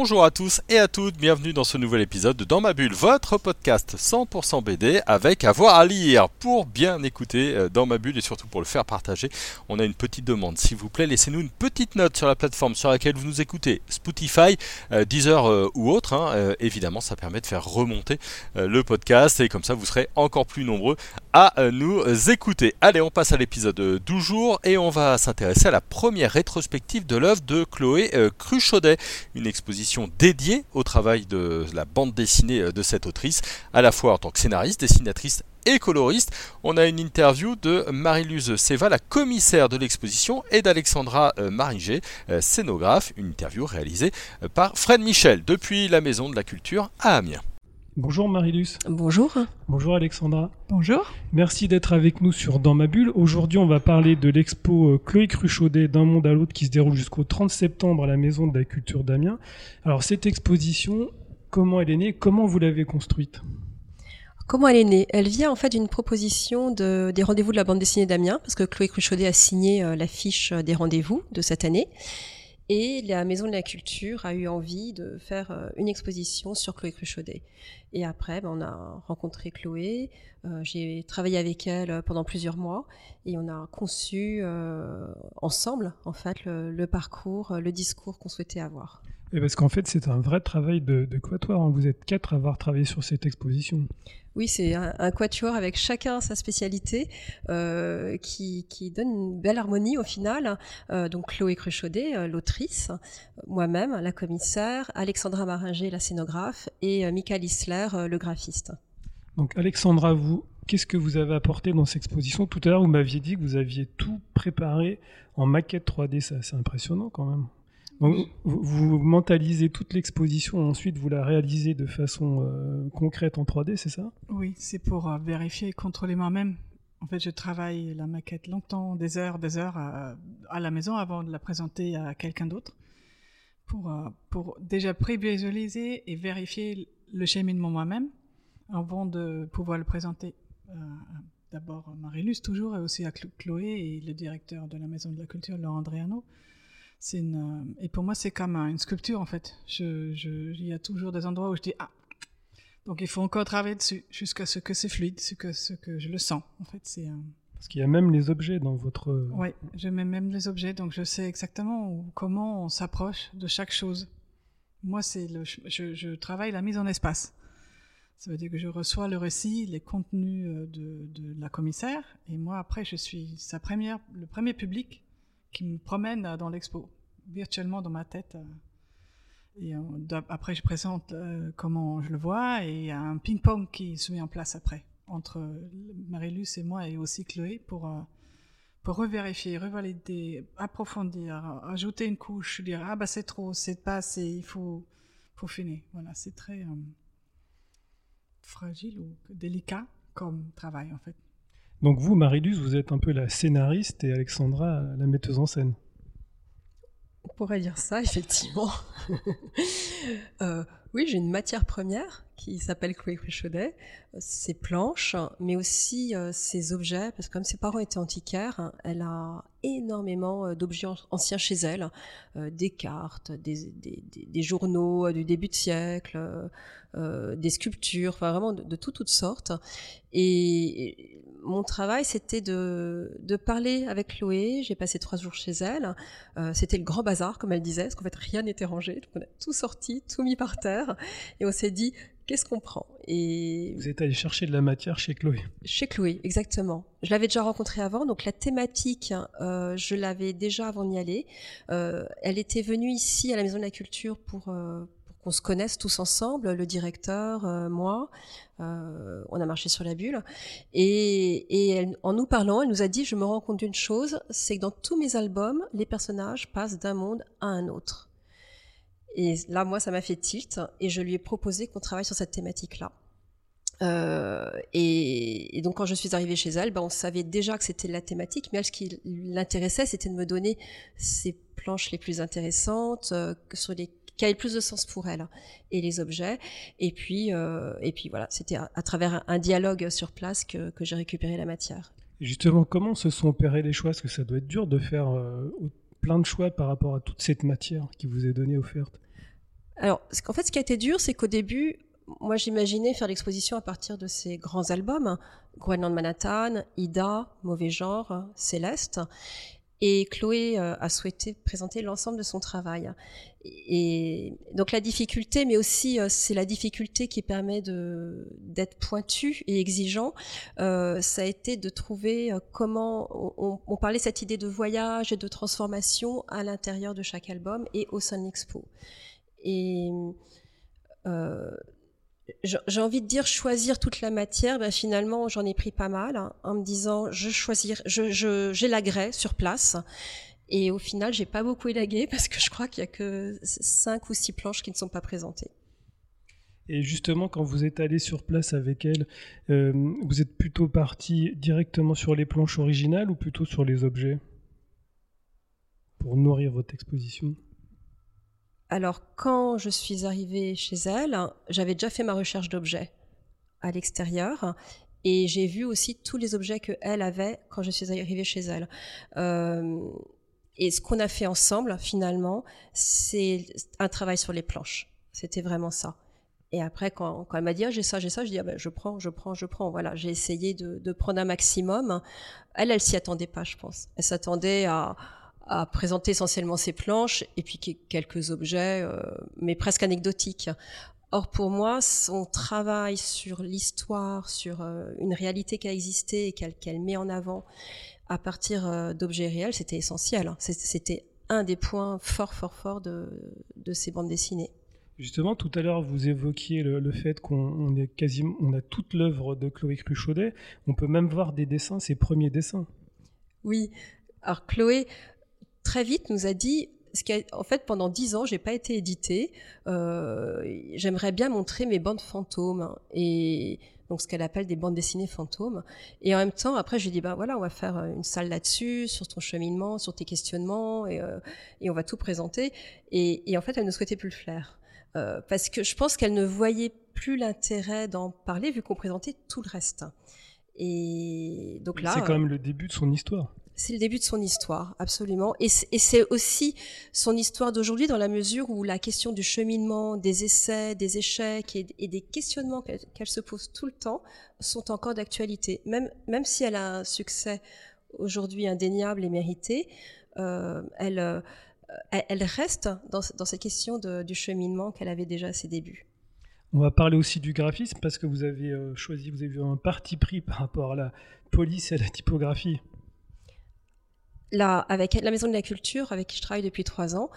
Bonjour à tous et à toutes, bienvenue dans ce nouvel épisode de Dans ma bulle, votre podcast 100% BD avec avoir à lire. Pour bien écouter euh, Dans ma bulle et surtout pour le faire partager, on a une petite demande. S'il vous plaît, laissez-nous une petite note sur la plateforme sur laquelle vous nous écoutez, Spotify, euh, Deezer euh, ou autre. Hein. évidemment, ça permet de faire remonter le podcast et comme ça, vous serez encore plus nombreux à nous écouter. Allez, on passe à l'épisode du jour et on va s'intéresser à la première rétrospective de l'œuvre de Chloé Cruchaudet, une exposition dédiée au travail de la bande dessinée euh, de cette autrice, à la fois en tant que scénariste, dessinatrice et coloriste. On a une interview de Marie-Luse Seva, la commissaire de l'exposition, et d'Alexandra euh, Maringer, euh, scénographe, une interview réalisée par Fred Michel depuis la Maison de la Culture à Amiens. Bonjour Marilus. Bonjour. Bonjour Alexandra. Bonjour. Merci d'être avec nous sur Dans ma bulle. Aujourd'hui, on va parler de l'expo euh, Chloé Cruchaudet d'un monde à l'autre qui se déroule jusqu'au 30 septembre à la Maison de la Culture d'Amiens. Alors cette exposition, comment elle est née? Comment vous l'avez construite? Comment elle est née? Elle vient en fait d'une proposition de, des rendez-vous de la bande dessinée d'Amiens, parce que Chloé Cruchaudet a signé euh, l'affiche des rendez-vous de cette année. Et la Maison de la Culture a eu envie de faire euh, une exposition sur Chloé Cruchaudet. Et après, ben, on a rencontré Chloé, euh, j'ai travaillé avec elle pendant plusieurs mois et on a conçu euh, ensemble en fait le, parcours, le discours qu'on souhaitait avoir. Et parce qu'en fait, c'est un vrai travail de, de quatuor. Hein. Vous êtes quatre à avoir travaillé sur cette exposition. Oui, c'est un, quatuor avec chacun sa spécialité euh, qui, donne une belle harmonie au final. Euh, donc Chloé Cruchaudet, euh, l'autrice, moi-même, la commissaire, Alexandra Maringer, la scénographe, et Michael Isler, le graphiste. Donc Alexandra, vous, qu'est-ce que vous avez apporté dans cette exposition? Tout à l'heure, vous m'aviez dit que vous aviez tout préparé en maquette 3D. C'est impressionnant quand même. Donc, vous, mentalisez toute l'exposition, ensuite vous la réalisez de façon euh, concrète en 3D, c'est ça? Oui, c'est pour euh, vérifier et contrôler moi-même. En fait, je travaille la maquette longtemps, des heures, des heures à, la maison avant de la présenter à quelqu'un d'autre, pour, euh, pour déjà prévisualiser et vérifier le cheminement moi-même avant de pouvoir le présenter. D'abord Marie-Luce toujours, et aussi à Chloé et le directeur de la Maison de la Culture, Laurent Andréano c'est une, euh, et pour moi, c'est comme une sculpture en fait. Je, je, il y a toujours des endroits où je dis ah. Donc il faut encore travailler dessus jusqu'à ce que c'est fluide, ce que, ce que je le sens. En fait, c'est. Parce qu'il y a même les objets dans votre. Oui, je mets même les objets, donc je sais exactement comment on s'approche de chaque chose. Moi, c'est le, je, je, travaille la mise en espace. Ça veut dire que je reçois le récit, les contenus euh, de, de la commissaire, et moi après, je suis sa première, le premier public qui me promène euh, dans l'expo, virtuellement dans ma tête. Euh. Et euh, après, je présente comment je le vois et il y a un ping-pong qui se met en place après entre Marie-Luce et moi et aussi Chloé pour, pour revérifier, revalider, approfondir, ajouter une couche, dire ah bah c'est trop, c'est pas assez, il faut, finir. Voilà, c'est très fragile ou délicat comme travail en fait. Donc vous, Marilus, vous êtes un peu la scénariste et Alexandra la metteuse en scène. On pourrait dire ça, effectivement. Euh, oui, j'ai une matière première qui s'appelle Chloé Cruchaudet, ses planches, mais aussi euh, ses objets, parce que comme ses parents étaient antiquaires, elle a énormément euh, d'objets anciens chez elle, des cartes, des, journaux du début de siècle, des sculptures, enfin vraiment de, toutes sortes. Et, mon travail, c'était de, parler avec Chloé. J'ai passé trois jours chez elle. Euh, c'était le grand bazar, comme elle disait, parce qu'en fait, rien n'était rangé. Donc, on a tout sorti, tout mis par terre. Et on s'est dit, qu'est-ce qu'on prend? Et Vous êtes allé chercher de la matière chez Chloé Chez Chloé, exactement. Je l'avais déjà rencontrée avant, donc la thématique, euh, je l'avais déjà avant d'y aller. Euh, elle était venue ici à la Maison de la Culture pour, qu'on se connaisse tous ensemble, le directeur, euh, moi. Euh, on a marché sur la bulle. Et, en nous parlant, elle nous a dit, je me rends compte d'une chose, c'est que dans tous mes albums, les personnages passent d'un monde à un autre. Et là, moi, ça m'a fait tilt, et je lui ai proposé qu'on travaille sur cette thématique-là. Euh, et, donc quand je suis arrivée chez elle, ben, on savait déjà que c'était la thématique, mais elle, ce qui l'intéressait, c'était de me donner ces planches les plus intéressantes, sur les qui avaient le plus de sens pour elle et les objets. Et puis, et puis voilà, c'était à, travers un, dialogue sur place que, que j'ai récupéré la matière. Justement, comment se sont opérés les choix? Parce que ça doit être dur de faire plein de choix par rapport à toute cette matière qui vous est donnée offerte. Alors, en fait, ce qui a été dur, c'est qu'au début, moi, j'imaginais faire l'exposition à partir de ces grands albums, Groenland Manhattan, Ida, Mauvais Genre, Céleste. Et Chloé euh, a souhaité présenter l'ensemble de son travail. Et donc la difficulté, mais aussi euh, c'est la difficulté qui permet d'être pointu et exigeant. Euh, ça a été de trouver comment on, on, parlait cette idée de voyage et de transformation à l'intérieur de chaque album et au sein de l'expo. Et euh, j'ai envie de dire choisir toute la matière, ben finalement j'en ai pris pas mal hein, en me disant je choisir, je, je j'élaguerai sur place. Et au final, j'ai pas beaucoup élagué parce que je crois qu'il y a que cinq ou six planches qui ne sont pas présentées. Et justement, quand vous êtes allé sur place avec elle, euh, vous êtes plutôt parti directement sur les planches originales ou plutôt sur les objets pour nourrir votre exposition? Alors, quand je suis arrivée chez elle, j'avais déjà fait ma recherche d'objets à l'extérieur et j'ai vu aussi tous les objets qu'elle avait quand je suis arrivée chez elle. Euh, et ce qu'on a fait ensemble, finalement, c'est un travail sur les planches. C'était vraiment ça. Et après, quand, elle m'a dit ah, j'ai ça, j'ai ça, je dis ah, ben, je prends, je prends, je prends. Voilà, j'ai essayé de, de, prendre un maximum. Elle, elle s'y attendait pas, je pense. Elle s'attendait à, à présenter essentiellement ses planches et puis quelques objets, euh, mais presque anecdotiques. Or, pour moi, son travail sur l'histoire, sur euh, une réalité qui a existé et qu'elle met en avant à partir euh, d'objets réels, c'était essentiel. Hein. C'était un des points forts, forts, forts de, de ces bandes dessinées. Justement, tout à l'heure, vous évoquiez le, fait qu'on est quasiment, on a toute l'œuvre de Chloé Cruchaudet. On peut même voir des dessins, ses premiers dessins. Oui. Alors Chloé, très vite nous a dit ce qui en fait pendant dix ans j'ai pas été édité euh, j'aimerais bien montrer mes bandes fantômes et donc ce qu'elle appelle des bandes dessinées fantômes. Et en même temps après j'ai dit bah voilà on va faire une salle là-dessus sur ton cheminement sur tes questionnements et, euh, et on va tout présenter. Et, et, en fait elle ne souhaitait plus le faire. Euh, parce que je pense qu'elle ne voyait plus l'intérêt d'en parler vu qu'on présentait tout le reste. Et donc là c'est quand même le début de son histoire c'est le début de son histoire, absolument. Et c'est aussi son histoire d'aujourd'hui dans la mesure où la question du cheminement, des essais, des échecs et, des questionnements qu'elle se pose tout le temps sont encore d'actualité. Même, même si elle a un succès aujourd'hui indéniable et mérité, euh, elle, euh, elle reste dans, dans cette question du cheminement qu'elle avait déjà à ses débuts. On va parler aussi du graphisme parce que vous avez euh, choisi, vous avez eu un parti pris par rapport à la police et à la typographie là, avec la Maison de la Culture, avec qui je travaille depuis trois ans,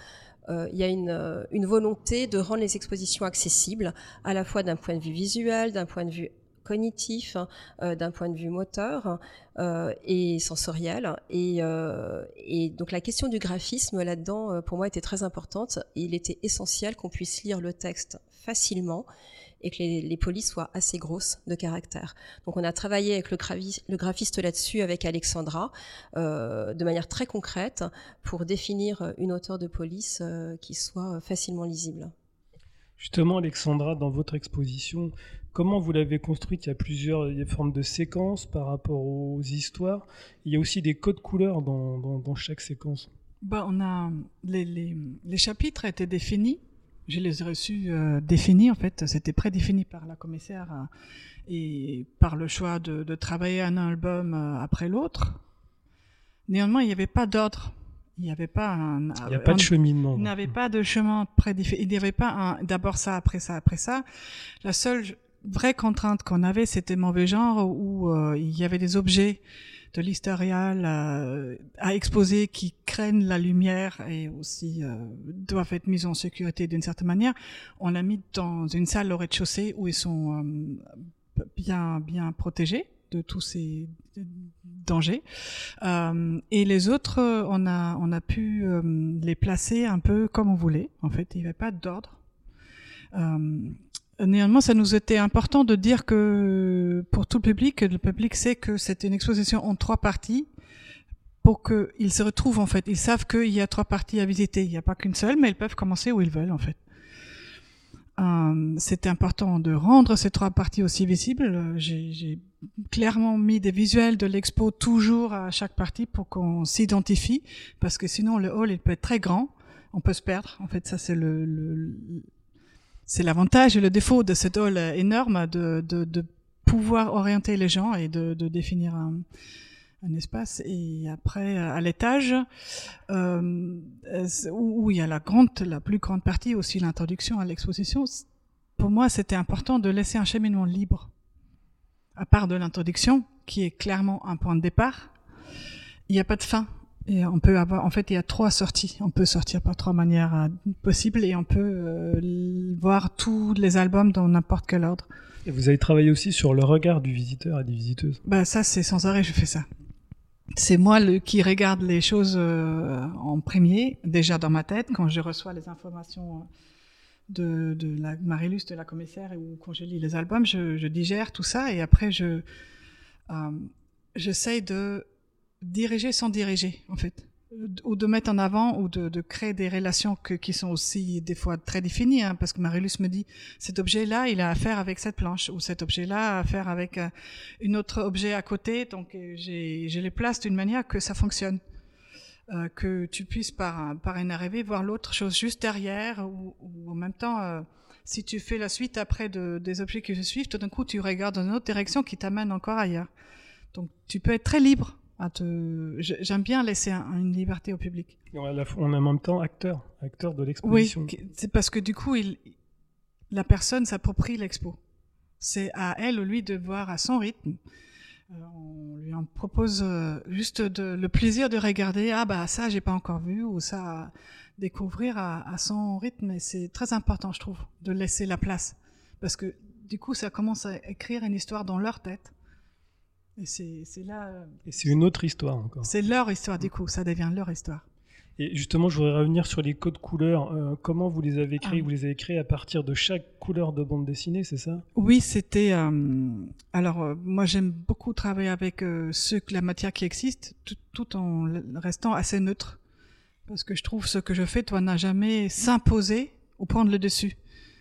euh, il y a une, euh, une, volonté de rendre les expositions accessibles, à la fois d'un point de vue visuel, d'un point de vue cognitif, euh, d'un point de vue moteur et sensoriel. Et, donc la question du graphisme là-dedans, pour moi, était très importante. il était essentiel qu'on puisse lire le texte facilement et que les, les, polices soient assez grosses de caractère. Donc on a travaillé avec le, le graphiste là-dessus, avec Alexandra, euh, de manière très concrète, pour définir une hauteur de police euh, qui soit facilement lisible. Justement, Alexandra, dans votre exposition, comment vous l'avez construite? Il y a plusieurs formes de séquences par rapport aux histoires. Il y a aussi des codes couleurs dans, dans, dans chaque séquence. Bah, on a les, les, les chapitres étaient définis je les ai reçus euh, définis, en fait. C'était prédéfini par la commissaire euh, et par le choix de, de travailler un album euh, après l'autre. Néanmoins, il n'y avait pas d'ordre. Il n'y avait pas un. Il n'y a pas de cheminement. Il n'y avait pas de chemin prédéfini. Il n'y avait pas un d'abord ça, après ça, après ça. La seule vraie contrainte qu'on avait, c'était mauvais genre où il y avait des objets de l'historial euh, à exposer qui craignent la lumière et aussi euh, doivent être mis en sécurité d'une certaine manière. On l'a mis dans une salle au rez-de-chaussée où ils sont euh, bien bien protégés de tous ces dangers. Euh, et les autres, on a on a pu les placer un peu comme on voulait. En fait, il n'y avait pas d'ordre. Néanmoins, ça nous était important de dire que pour tout le public, le public sait que c'était une exposition en trois parties pour qu'ils se retrouvent en fait. Ils savent qu'il y a trois parties à visiter. Il n'y a pas qu'une seule, mais ils peuvent commencer où ils veulent en fait. Euh, C'était important de rendre ces trois parties aussi visibles. J'ai clairement mis des visuels de l'expo toujours à chaque partie pour qu'on s'identifie, parce que sinon le hall il peut être très grand, on peut se perdre. En fait, ça c'est le, le c'est l'avantage et le défaut de cet hall énorme de, de, de pouvoir orienter les gens et de, de définir un, un espace. Et après, à l'étage, euh, où, où il y a la grande, la plus grande partie aussi l'introduction à l'exposition, pour moi, c'était important de laisser un cheminement libre. À part de l'introduction, qui est clairement un point de départ, il n'y a pas de fin. Et on peut avoir, en fait, il y a trois sorties. On peut sortir par trois manières euh, possibles et on peut euh, voir tous les albums dans n'importe quel ordre. Et vous avez travaillé aussi sur le regard du visiteur et des visiteuses. Bah ça, c'est sans arrêt, je fais ça. C'est moi le, qui regarde les choses euh, en premier, déjà dans ma tête, quand je reçois les informations de, de la Marilus, de la commissaire, ou quand je lis les albums, je, je digère tout ça et après je euh, j'essaye de diriger sans diriger, en fait. Ou de mettre en avant ou de, de créer des relations que, qui sont aussi des fois très définies, hein, parce que Marilus me dit cet objet-là, il a affaire avec cette planche, ou cet objet-là a affaire avec euh, un autre objet à côté, donc euh, je les place d'une manière que ça fonctionne, euh, que tu puisses par, par une arrivée voir l'autre chose juste derrière, ou, ou en même temps, euh, si tu fais la suite après de, des objets qui se suivent, tout d'un coup tu regardes dans une autre direction qui t'amène encore ailleurs. Donc tu peux être très libre te... J'aime bien laisser un, une liberté au public. Et on, est en même temps acteur, acteur de l'exposition. Oui, c'est parce que du coup, il, la personne s'approprie l'expo. C'est à elle ou lui de voir à son rythme. Euh, on lui en propose euh, juste de, le plaisir de regarder. Ah bah ça, j'ai pas encore vu ou ça découvrir à, à son rythme. Et c'est très important, je trouve, de laisser la place parce que du coup, ça commence à écrire une histoire dans leur tête et c'est là. Euh, Et c'est une autre histoire encore. C'est leur histoire, du coup, ça devient leur histoire. Et justement, je voudrais revenir sur les codes couleurs. Euh, comment vous les avez créés Ah. Vous les avez créés à partir de chaque couleur de bande dessinée, c'est ça? Oui, c'était. euh, alors, euh, moi, j'aime beaucoup travailler avec ceux la matière qui existe, tout, tout en restant assez neutre, parce que je trouve ce que je fais doit n'a jamais s'imposer ou prendre le dessus.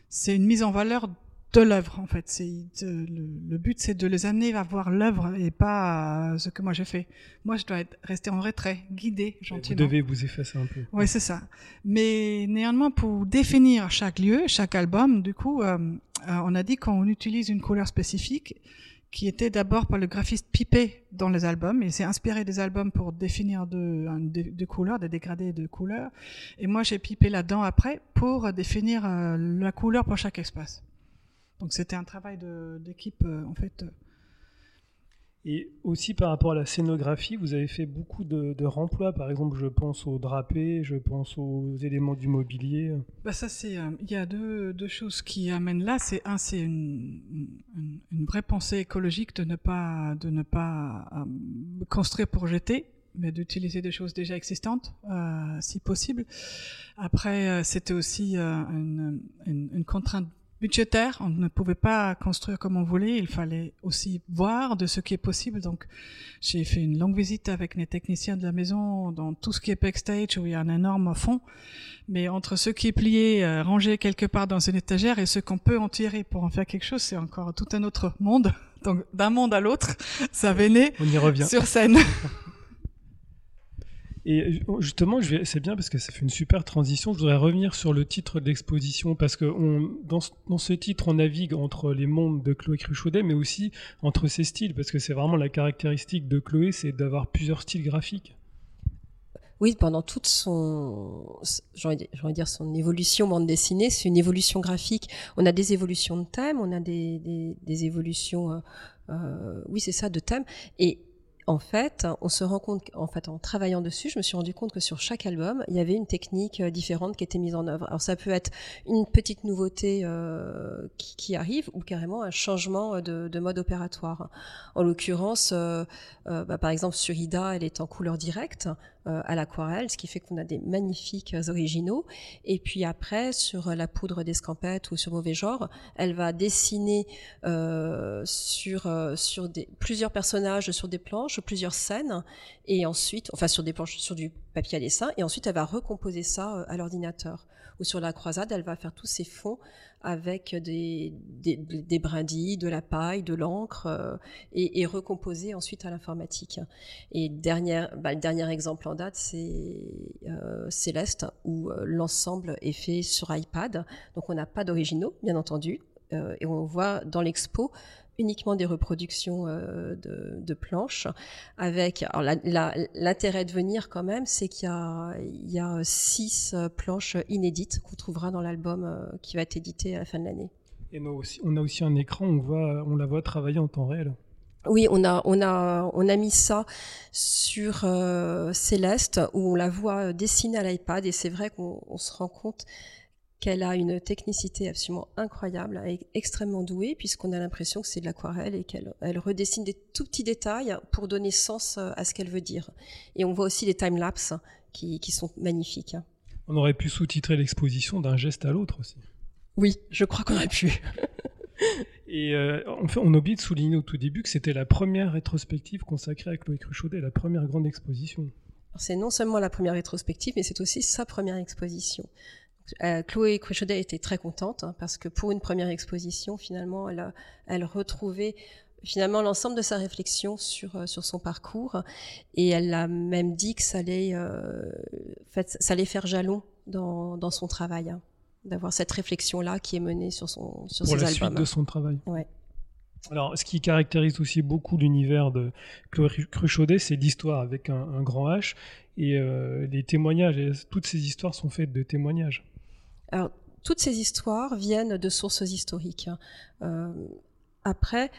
C'est une mise en valeur de l'œuvre, en fait. C'est le, le but, c'est de les amener à voir l'œuvre et pas euh, ce que moi j'ai fait. Moi, je dois être, rester en retrait, guidé Vous gentiment. devez vous effacer un peu. Oui, c'est ça. Mais néanmoins, pour définir chaque lieu, chaque album, du coup, euh, euh, on a dit qu'on utilise une couleur spécifique qui était d'abord par le graphiste Pipé dans les albums. Il s'est inspiré des albums pour définir de, de, de couleurs, des dégradés de couleurs. Et moi, j'ai pipé là-dedans après pour définir la couleur pour chaque espace. Donc c'était un travail d'équipe, euh, en fait. Et aussi par rapport à la scénographie, vous avez fait beaucoup de, de remplois. Par exemple, je pense aux drapés, je pense aux éléments du mobilier. Bah ça c'est, euh, il y a deux, deux choses qui amènent là. C'est un, c'est une, une, une vraie pensée écologique de ne pas de ne pas euh, construire pour jeter, mais d'utiliser des choses déjà existantes, euh, si possible. Après, euh, c'était aussi euh, une, une, une contrainte budgétaire. On ne pouvait pas construire comme on voulait. Il fallait aussi voir de ce qui est possible. Donc, j'ai fait une longue visite avec les techniciens de la maison dans tout ce qui est backstage où il y a un énorme fond. Mais entre ce qui est plié, euh, rangé quelque part dans une étagère et ce qu'on peut en tirer pour en faire quelque chose, c'est encore tout un autre monde. Donc, d'un monde à l'autre, ça venait On y revient. sur scène. Et justement, je vais- c'est bien parce que ça fait une super transition. Je voudrais revenir sur le titre de l'exposition parce que dans, ce, titre, on navigue entre les mondes de Chloé Cruchaudet, mais aussi entre ses styles, parce que c'est vraiment la caractéristique de Chloé, c'est d'avoir plusieurs styles graphiques. Oui, pendant toute son, j'ai envie de- dire son évolution bande dessinée, c'est une évolution graphique. On a des évolutions de thèmes, on a des évolutions, euh, euh, oui c'est ça, de thèmes. Et en fait, on se rend compte, en fait, en travaillant dessus, je me suis rendu compte que sur chaque album, il y avait une technique euh, différente qui était mise en œuvre. Alors ça peut être une petite nouveauté euh, qui, arrive ou carrément un changement euh, de, de mode opératoire. En l'occurrence, bah, par exemple sur Ida, elle est en couleur directe à l'aquarelle, ce qui fait qu'on a des magnifiques originaux. Et puis après, sur la poudre d'escampette ou sur mauvais genre, elle va dessiner sur, plusieurs personnages sur des planches plusieurs scènes, et ensuite, enfin sur des planches, sur du papier à dessin, et ensuite elle va recomposer ça euh, à l'ordinateur. Ou sur la croisade, elle va faire tous ces fonds avec des, des, brindilles, de la paille, de l'encre, euh, et, recomposer ensuite à l'informatique. Et dernière, bah, le dernier exemple en date, c'est euh, Céleste, où l'ensemble est fait sur iPad. Donc on n'a pas d'originaux, bien entendu. Et on voit dans l'expo uniquement des reproductions euh, de, de, planches. Avec l'intérêt de venir quand même, c'est qu'il y, y a, six euh, planches inédites qu'on trouvera dans l'album euh, qui va être édité à la fin de l'année. Et nous aussi, on a aussi un écran, on voit, on la voit travailler en temps réel. Oui, on a, on a, on a mis ça sur euh, Céleste où on la voit dessiner à l'iPad et c'est vrai qu'on se rend compte qu'elle a une technicité absolument incroyable, elle est extrêmement douée puisqu'on a l'impression que c'est de l'aquarelle et qu'elle elle redessine des tout petits détails pour donner sens euh, à ce qu'elle veut dire. Et on voit aussi les time-lapse qui, qui, sont magnifiques. On aurait pu sous-titrer l'exposition d'un geste à l'autre aussi. Oui, je crois qu'on aurait pu. Et euh, en fait, on oublie de souligner au tout début que c'était la première rétrospective consacrée à Chloé Cruchaudet, la première grande exposition. C'est non seulement la première rétrospective, mais c'est aussi sa première exposition. Euh, Chloé Cruchaudet était très contente hein, parce que pour une première exposition, finalement, elle, a, elle retrouvait finalement l'ensemble de sa réflexion sur euh, sur son parcours et elle a même dit que ça allait euh, fait, ça allait faire jalon dans, dans son travail hein, d'avoir cette réflexion là qui est menée sur son sur Pour ses la albums. suite de son travail. Ouais. Alors, ce qui caractérise aussi beaucoup l'univers de Chloé Cruchaudet, c'est l'histoire avec un, un, grand H et euh, les témoignages. Et toutes ces histoires sont faites de témoignages. Alors, toutes ces histoires viennent de sources historiques. Euh, après,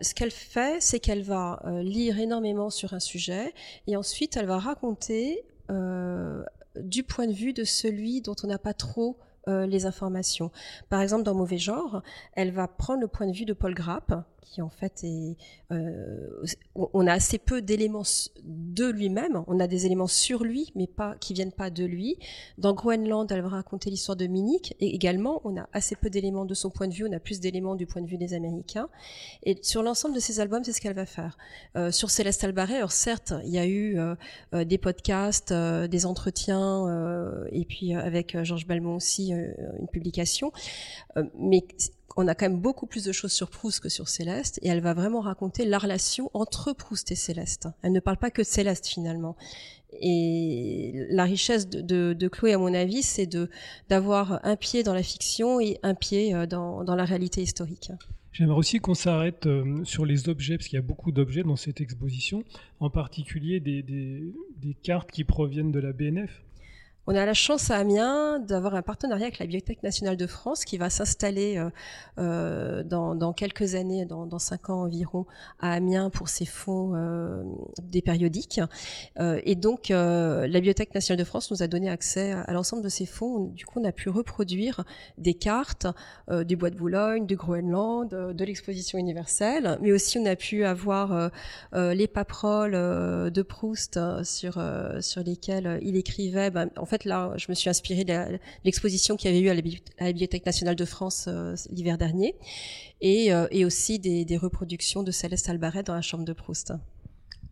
ce qu'elle fait, c'est qu'elle va euh, lire énormément sur un sujet et ensuite elle va raconter euh, du point de vue de celui dont on n'a pas trop euh, les informations. Par exemple, dans Mauvais genre, elle va prendre le point de vue de Paul Grapp, qui en fait est, euh, on a assez peu d'éléments de lui-même. On a des éléments sur lui, mais pas qui viennent pas de lui. Dans Groenland, elle va raconter l'histoire de Minnick, et également, on a assez peu d'éléments de son point de vue. On a plus d'éléments du point de vue des Américains. Et sur l'ensemble de ces albums, c'est ce qu'elle va faire. Euh, sur Céleste Albaret, alors certes, il y a eu euh, des podcasts, des entretiens, et puis avec Georges Balmont aussi une publication, mais on a quand même beaucoup plus de choses sur Proust que sur Céleste, et elle va vraiment raconter la relation entre Proust et Céleste. Elle ne parle pas que de Céleste finalement. Et la richesse de, Chloé, à mon avis, c'est d'avoir un pied dans la fiction et un pied dans, dans la réalité historique. J'aimerais aussi qu'on s'arrête euh, sur les objets, parce qu'il y a beaucoup d'objets dans cette exposition, en particulier des cartes qui proviennent de la BNF. On a la chance à Amiens d'avoir un partenariat avec la Bibliothèque nationale de France qui va s'installer euh, euh, dans, dans, quelques années, dans, dans, cinq ans environ, à Amiens pour ses fonds euh, des périodiques. Euh, et donc, euh, la Bibliothèque nationale de France nous a donné accès à, l'ensemble de ces fonds. Du coup, on a pu reproduire des cartes euh, du Bois de Boulogne, du Groenland, de l'exposition universelle, mais aussi on a pu avoir les paperoles de Proust sur, sur lesquelles il écrivait. Ben, en fait, fait, là, je me suis inspirée de l'exposition qu'il y avait eu à la, Bibliothèque nationale de France euh, l'hiver dernier, et, euh, et aussi des, des, reproductions de Céleste Albaret dans la chambre de Proust.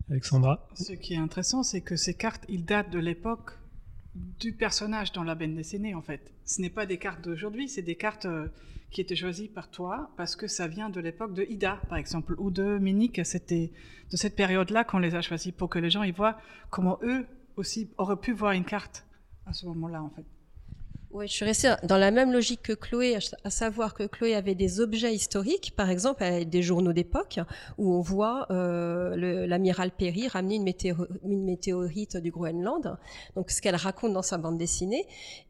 Alexandra. Ce qui est intéressant, c'est que ces cartes, ils datent de l'époque du personnage dans la bande dessinée, en fait. Ce n'est pas des cartes d'aujourd'hui, c'est des cartes euh, qui étaient choisies par toi parce que ça vient de l'époque de Ida, par exemple, ou de Minnick. C'était de cette période-là qu'on les a choisis pour que les gens y voient comment eux aussi auraient pu voir une carte à ce moment-là, en fait. Oui, je suis restée dans la même logique que Chloé, à savoir que Chloé avait des objets historiques, par exemple des journaux d'époque, où on voit euh, l'amiral Perry ramener une, météo, une, météorite du Groenland, donc ce qu'elle raconte dans sa bande dessinée.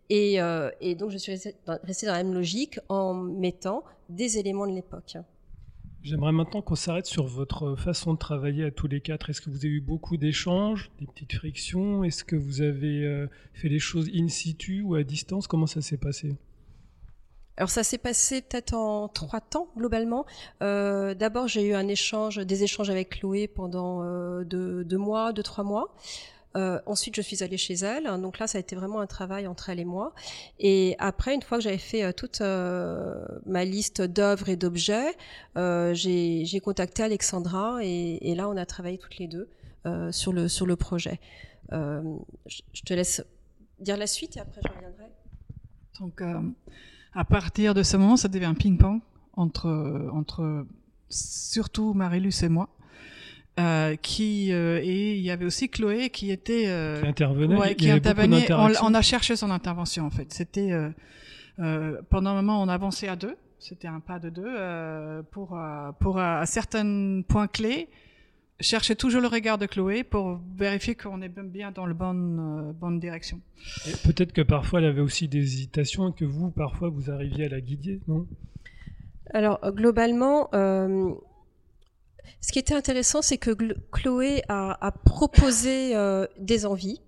Et, euh, donc je suis restée dans la même logique en mettant des éléments de l'époque. J'aimerais maintenant qu'on s'arrête sur votre façon de travailler à tous les quatre. Est-ce que vous avez eu beaucoup d'échanges, des petites frictions? Est-ce que vous avez euh, fait les choses in situ ou à distance? Comment ça s'est passé? Alors ça s'est passé peut-être en trois temps globalement. Euh, D'abord j'ai eu un échange, des échanges avec Chloé pendant euh, deux, deux, mois, deux trois mois. Euh, ensuite, je suis allée chez elle. Donc là, ça a été vraiment un travail entre elle et moi. Et après, une fois que j'avais fait euh, toute euh, ma liste d'œuvres et d'objets, j'ai contacté Alexandra et, là, on a travaillé toutes les deux sur le sur le projet. Je te laisse dire la suite et après je reviendrai. Donc, à partir de ce moment, ça devient un ping-pong entre, entre surtout Marilus et moi. Euh, qui euh, et il y avait aussi Chloé qui était euh, Qui intervenait. ouais, qui intervenait. On, a cherché son intervention en fait. C'était euh, euh, pendant un moment on avançait à deux. C'était un pas de deux euh, pour euh, pour euh, à certains points clés chercher toujours le regard de Chloé pour vérifier qu'on est bien dans le bonne euh, bonne direction. Peut-être que parfois elle avait aussi des hésitations et que vous, parfois, vous arriviez à la guider, non? Alors globalement, euh, ce qui était intéressant, c'est que Chloé a, proposé euh, des envies,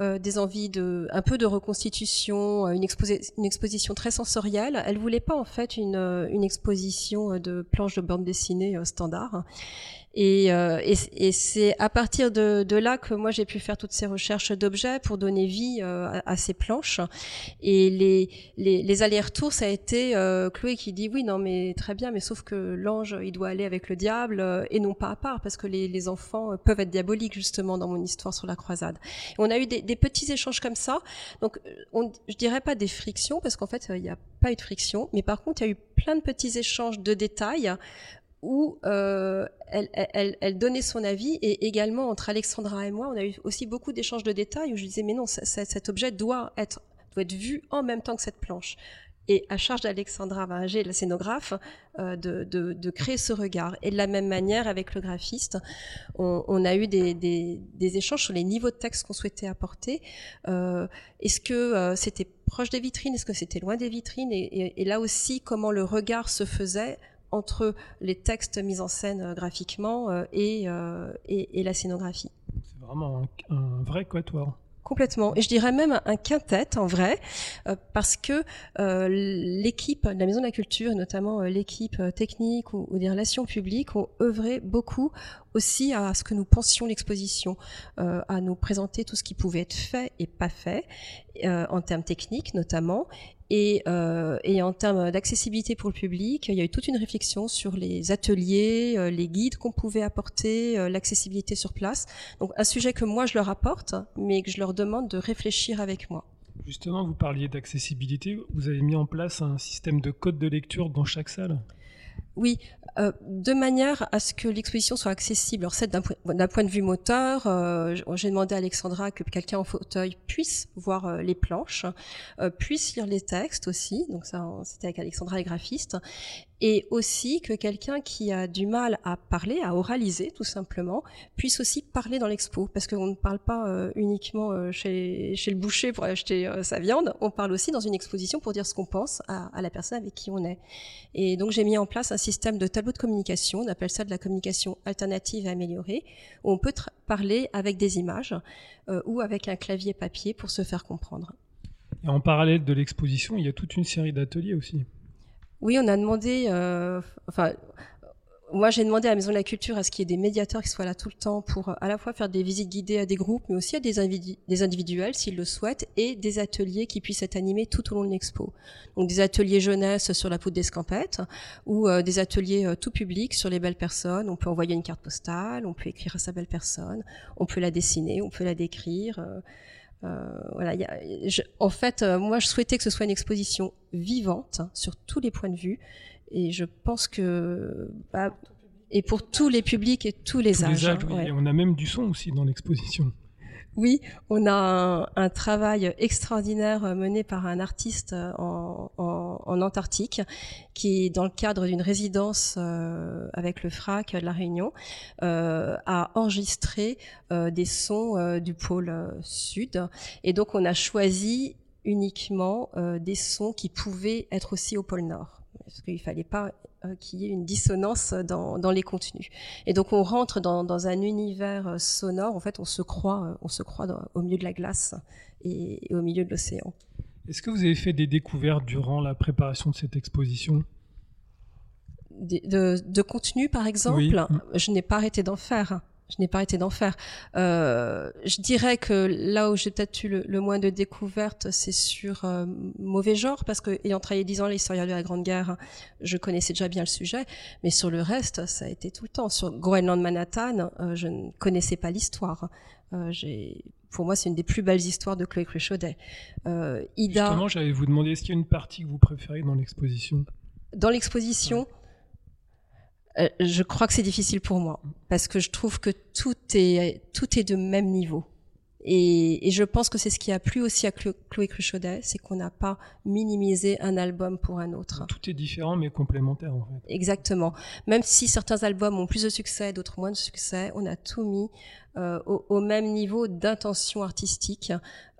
euh, des envies de un peu de reconstitution, euh, une, exposi- une exposition très sensorielle. Elle voulait pas en fait une, exposition de planches de bande dessinée standard. Et, euh, et, c'est à partir de, de là que moi j'ai pu faire toutes ces recherches d'objets pour donner vie euh, à, ces planches. Et les, les, les allers-retours, ça a été euh, Chloé qui dit oui, non, mais très bien, mais sauf que l'ange, il doit aller avec le diable euh, et non pas à part, parce que les, les enfants euh, peuvent être diaboliques justement dans mon histoire sur la croisade. Et on a eu des, des petits échanges comme ça. Donc, euh, on, je dirais pas des frictions, parce qu'en fait, il n'y a pas eu de friction, mais par contre, il y a eu plein de petits échanges de détails où euh, elle, elle, elle donnait son avis et également entre Alexandra et moi, on a eu aussi beaucoup d'échanges de détails où je disais mais non, cet objet doit être doit être vu en même temps que cette planche. Et à charge d'Alexandra Varinger, la scénographe, euh, de, de, de créer ce regard. Et de la même manière, avec le graphiste, on, on a eu des, des, des échanges sur les niveaux de texte qu'on souhaitait apporter. Euh, Est-ce que euh, c'était proche des vitrines? Est-ce que c'était loin des vitrines? Et, et là aussi, comment le regard se faisait entre les textes mis en scène euh, graphiquement euh, et, euh, et, et la scénographie. C'est vraiment un, un vrai quatuor. Complètement. Et je dirais même un- quintet en vrai, euh, parce que euh, l'équipe de la Maison de la Culture, et notamment euh, l'équipe technique ou, ou des relations publiques, ont œuvré beaucoup aussi à ce que nous pensions l'exposition, à nous présenter tout ce qui pouvait être fait et pas fait, en termes techniques notamment, et, euh, et en termes d'accessibilité pour le public, il y a eu toute une réflexion sur les ateliers, euh, les guides qu'on pouvait apporter, euh, l'accessibilité sur place. Donc un sujet que moi je leur apporte, mais que je leur demande de réfléchir avec moi. Justement, vous parliez d'accessibilité. Vous avez mis en place un système de code de lecture dans chaque salle? Oui, euh, de manière à ce que l'exposition soit accessible. Alors, c'est d'un point, de vue moteur. euh, J'ai demandé à Alexandra que quelqu'un en fauteuil puisse voir euh, les planches, puisse lire les textes aussi. Donc ça, c'était avec Alexandra, les graphistes. Et aussi que quelqu'un qui a du mal à parler, à oraliser tout simplement, puisse aussi parler dans l'expo. Parce qu'on ne parle pas euh, uniquement euh, chez, le boucher pour acheter euh, sa viande, on parle aussi dans une exposition pour dire ce qu'on pense à, la personne avec qui on est. Et donc j'ai mis en place un système de tableau de communication, on appelle ça de la communication alternative et améliorée, où on peut parler avec des images ou avec un clavier papier pour se faire comprendre. Et en parallèle de l'exposition, il y a toute une série d'ateliers aussi. Oui, on a demandé, euh, enfin, moi j'ai demandé à la Maison de la Culture à ce qu'il y ait des médiateurs qui soient là tout le temps pour euh, à la fois faire des visites guidées à des groupes, mais aussi à des, individu- des individuels s'ils le souhaitent, et des ateliers qui puissent être animés tout au long de l'expo. Donc des ateliers jeunesse sur la poudre d'escampette, ou euh, des ateliers tout public sur les belles personnes. On peut envoyer une carte postale, on peut écrire à sa belle personne, on peut la dessiner, on peut la décrire. Voilà, il y a- je- en fait, euh, moi, je souhaitais que ce soit une exposition vivante hein, sur tous les points de vue, et je pense que bah, et pour tous les publics et tous les Tous âges. les âges, hein, oui. ouais. Et on a même du son aussi dans l'exposition. Oui, on a un, travail extraordinaire euh, mené par un artiste euh, en, Antarctique qui, dans le cadre d'une résidence euh, avec le FRAC de la Réunion, a enregistré des sons du pôle sud. Et donc, on a choisi uniquement des sons qui pouvaient être aussi au pôle nord. Parce qu'il fallait pas euh, qu'il y ait une dissonance dans, dans les contenus. Et donc on rentre dans, dans un univers euh, sonore. En fait, on se croit, euh, on se croit dans- au milieu de la glace et, et au milieu de l'océan. Est-ce que vous avez fait des découvertes durant la préparation de cette exposition? De, de contenu, par exemple, Oui. je n'ai pas arrêté d'en faire. Je n'ai pas arrêté d'en faire. Euh, je dirais que là où j'ai peut-être eu le, moins de découvertes, c'est sur euh, mauvais genre, parce que ayant travaillé dix ans à l'histoire de la Grande Guerre, je connaissais déjà bien le sujet. Mais sur le reste, ça a été tout le temps. Sur Groenland Manhattan, euh, je ne connaissais pas l'histoire. Euh, j'ai pour moi, c'est une des plus belles histoires de Chloé Cruchaudet. Euh, Ida. Justement, j'allais vous demander, est-ce qu'il y a une partie que vous préférez dans l'exposition? Dans l'exposition, euh, je crois que c'est difficile pour moi parce que je trouve que tout est tout est de même niveau. Et, et je pense que c'est ce qui a plu aussi à Chloé Cruchaudet, c'est qu'on n'a pas minimisé un album pour un autre. Tout est différent mais complémentaire en fait. Exactement. Même si certains albums ont plus de succès, d'autres moins de succès, on a tout mis euh, au, au, même niveau d'intention artistique,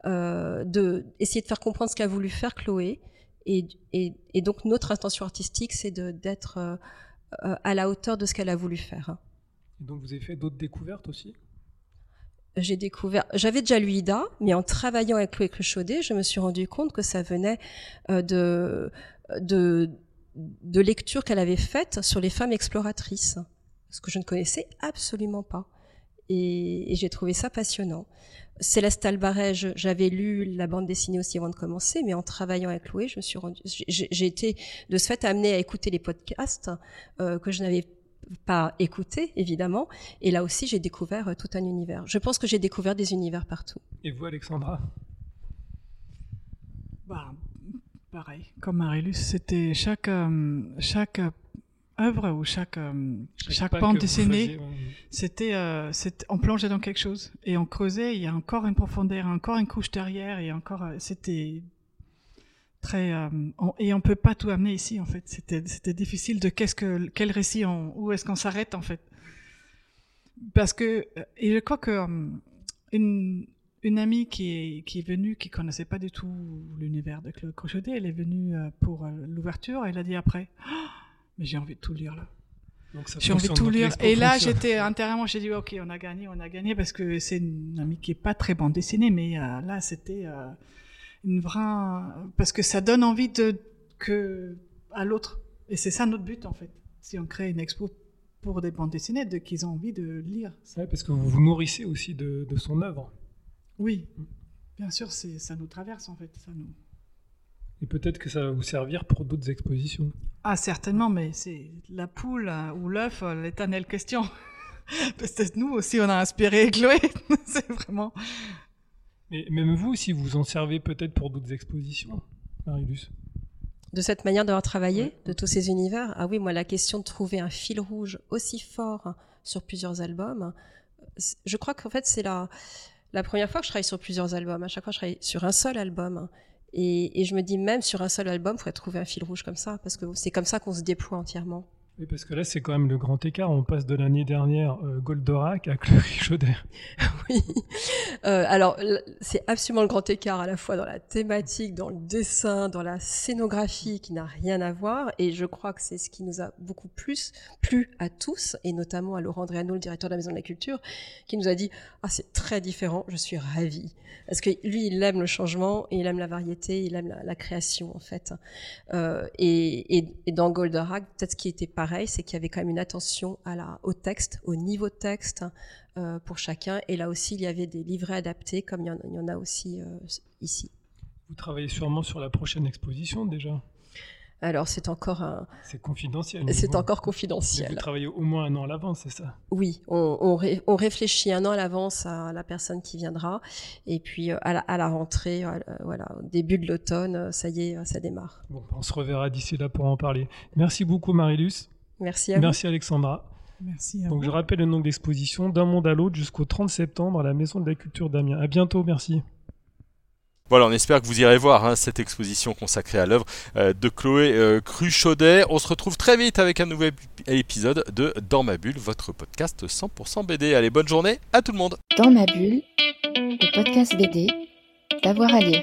euh, de essayer de faire comprendre ce qu'a voulu faire Chloé. Et, et, et, donc notre intention artistique, c'est d'être euh, euh, à la hauteur de ce qu'elle a voulu faire. Et donc vous avez fait d'autres découvertes aussi? J'ai découvert, j'avais déjà lu Ida, mais en travaillant avec Chloé Cruchaudet, je me suis rendu compte que ça venait euh, de, de, de lectures qu'elle avait faites sur les femmes exploratrices, ce que je ne connaissais absolument pas. Et, et j'ai trouvé ça passionnant. Céleste Albarège, j'avais lu la bande dessinée aussi avant de commencer, mais en travaillant avec Chloé, je me suis rendu, j'ai été de ce fait amenée à écouter les podcasts euh, que je n'avais pas écouté, évidemment. Et là aussi, j'ai découvert euh, tout un univers. Je pense que j'ai découvert des univers partout. Et vous, Alexandra? Bah, Pareil, comme Marilus, c'était chaque, euh, chaque œuvre ou chaque, euh, chaque, bande dessinée, c'était, on plongeait dans quelque chose. Et on creusait. Il y a encore une profondeur, encore une couche derrière et encore, c'était très euh, et on peut pas tout amener ici en fait. C'était c'était difficile de qu'est-ce que quel récit on, où est-ce qu'on s'arrête en fait. Parce que euh, et je crois que euh, une une amie qui est qui est venue qui connaissait pas du tout l'univers de Claude Crochetet elle est venue pour l'ouverture et elle a dit après oh, mais j'ai envie de tout lire là. J'ai envie de tout lire. Et là, j'étais intérieurement, j'ai dit, ok, on a gagné, on a gagné, parce que c'est une amie qui est pas très bande dessinée, mais là, c'était, une vraie parce que ça donne envie de que à l'autre. Et c'est ça notre but en fait. Si on crée une expo pour des bandes dessinées de qu'ils ont envie de lire. Ouais, parce que vous vous nourrissez aussi de, de son œuvre. Oui. Bien sûr c'est ça nous traverse en fait. Ça nous et peut-être que ça va vous servir pour d'autres expositions ah certainement mais c'est la poule hein, ou l'œuf l'éternelle question peut-être nous aussi on a inspiré Chloé c'est vraiment mais même vous, si vous en servez peut-être pour d'autres expositions, Marilus de cette manière d'avoir travaillé, de tous ces univers. Ah oui, moi, la question de trouver un fil rouge aussi fort sur plusieurs albums, je crois qu'en fait, c'est la, la première fois que je travaille sur plusieurs albums. À chaque fois, je travaille sur un seul album. Et, je me dis, même sur un seul album, il faudrait trouver un fil rouge comme ça, parce que c'est comme ça qu'on se déploie entièrement. Oui, parce que là, c'est quand même le grand écart. On passe de l'année dernière euh, Goldorak à Chloé Chaudet. oui. Euh, alors, c'est absolument le grand écart à la fois dans la thématique, dans le dessin, dans la scénographie qui n'a rien à voir. Et je crois que c'est ce qui nous a beaucoup plus plu à tous, et notamment à Laurent Andréano, le directeur de la Maison de la Culture, qui nous a dit Ah, c'est très différent, je suis ravie. Parce que lui, il aime le changement, et il aime la variété, il aime la, création, en fait. Euh, et, dans Goldorak, peut-être ce qui était pas c'est qu'il y avait quand même une attention à la, au texte, au niveau de texte euh, pour chacun. Et là aussi, il y avait des livrets adaptés, comme il y en, a aussi euh, ici. Vous travaillez sûrement sur la prochaine exposition déjà? Alors c'est encore un. C'est confidentiel. C'est encore confidentiel. vous travaillez au moins un an à l'avance, c'est ça? Oui, on, on, réfléchit un an à l'avance à la personne qui viendra, et puis euh, à la, à la rentrée, voilà, au début de l'automne, ça y est, ça démarre. Bon, on se reverra d'ici là pour en parler. Merci beaucoup, Marilus. Merci à vous. Merci Alexandra. Merci à Donc je rappelle le nom de l'exposition D'un monde à l'autre jusqu'au 30 septembre à la Maison de la Culture d'Amiens. À bientôt, merci. Voilà, on espère que vous irez voir hein, cette exposition consacrée à l'œuvre euh, de Chloé euh, Cruchaudet. On se retrouve très vite avec un nouvel épisode de Dans ma bulle, votre podcast 100% BD. Allez, bonne journée à tout le monde. Dans ma bulle, le podcast BD, d'avoir à lire.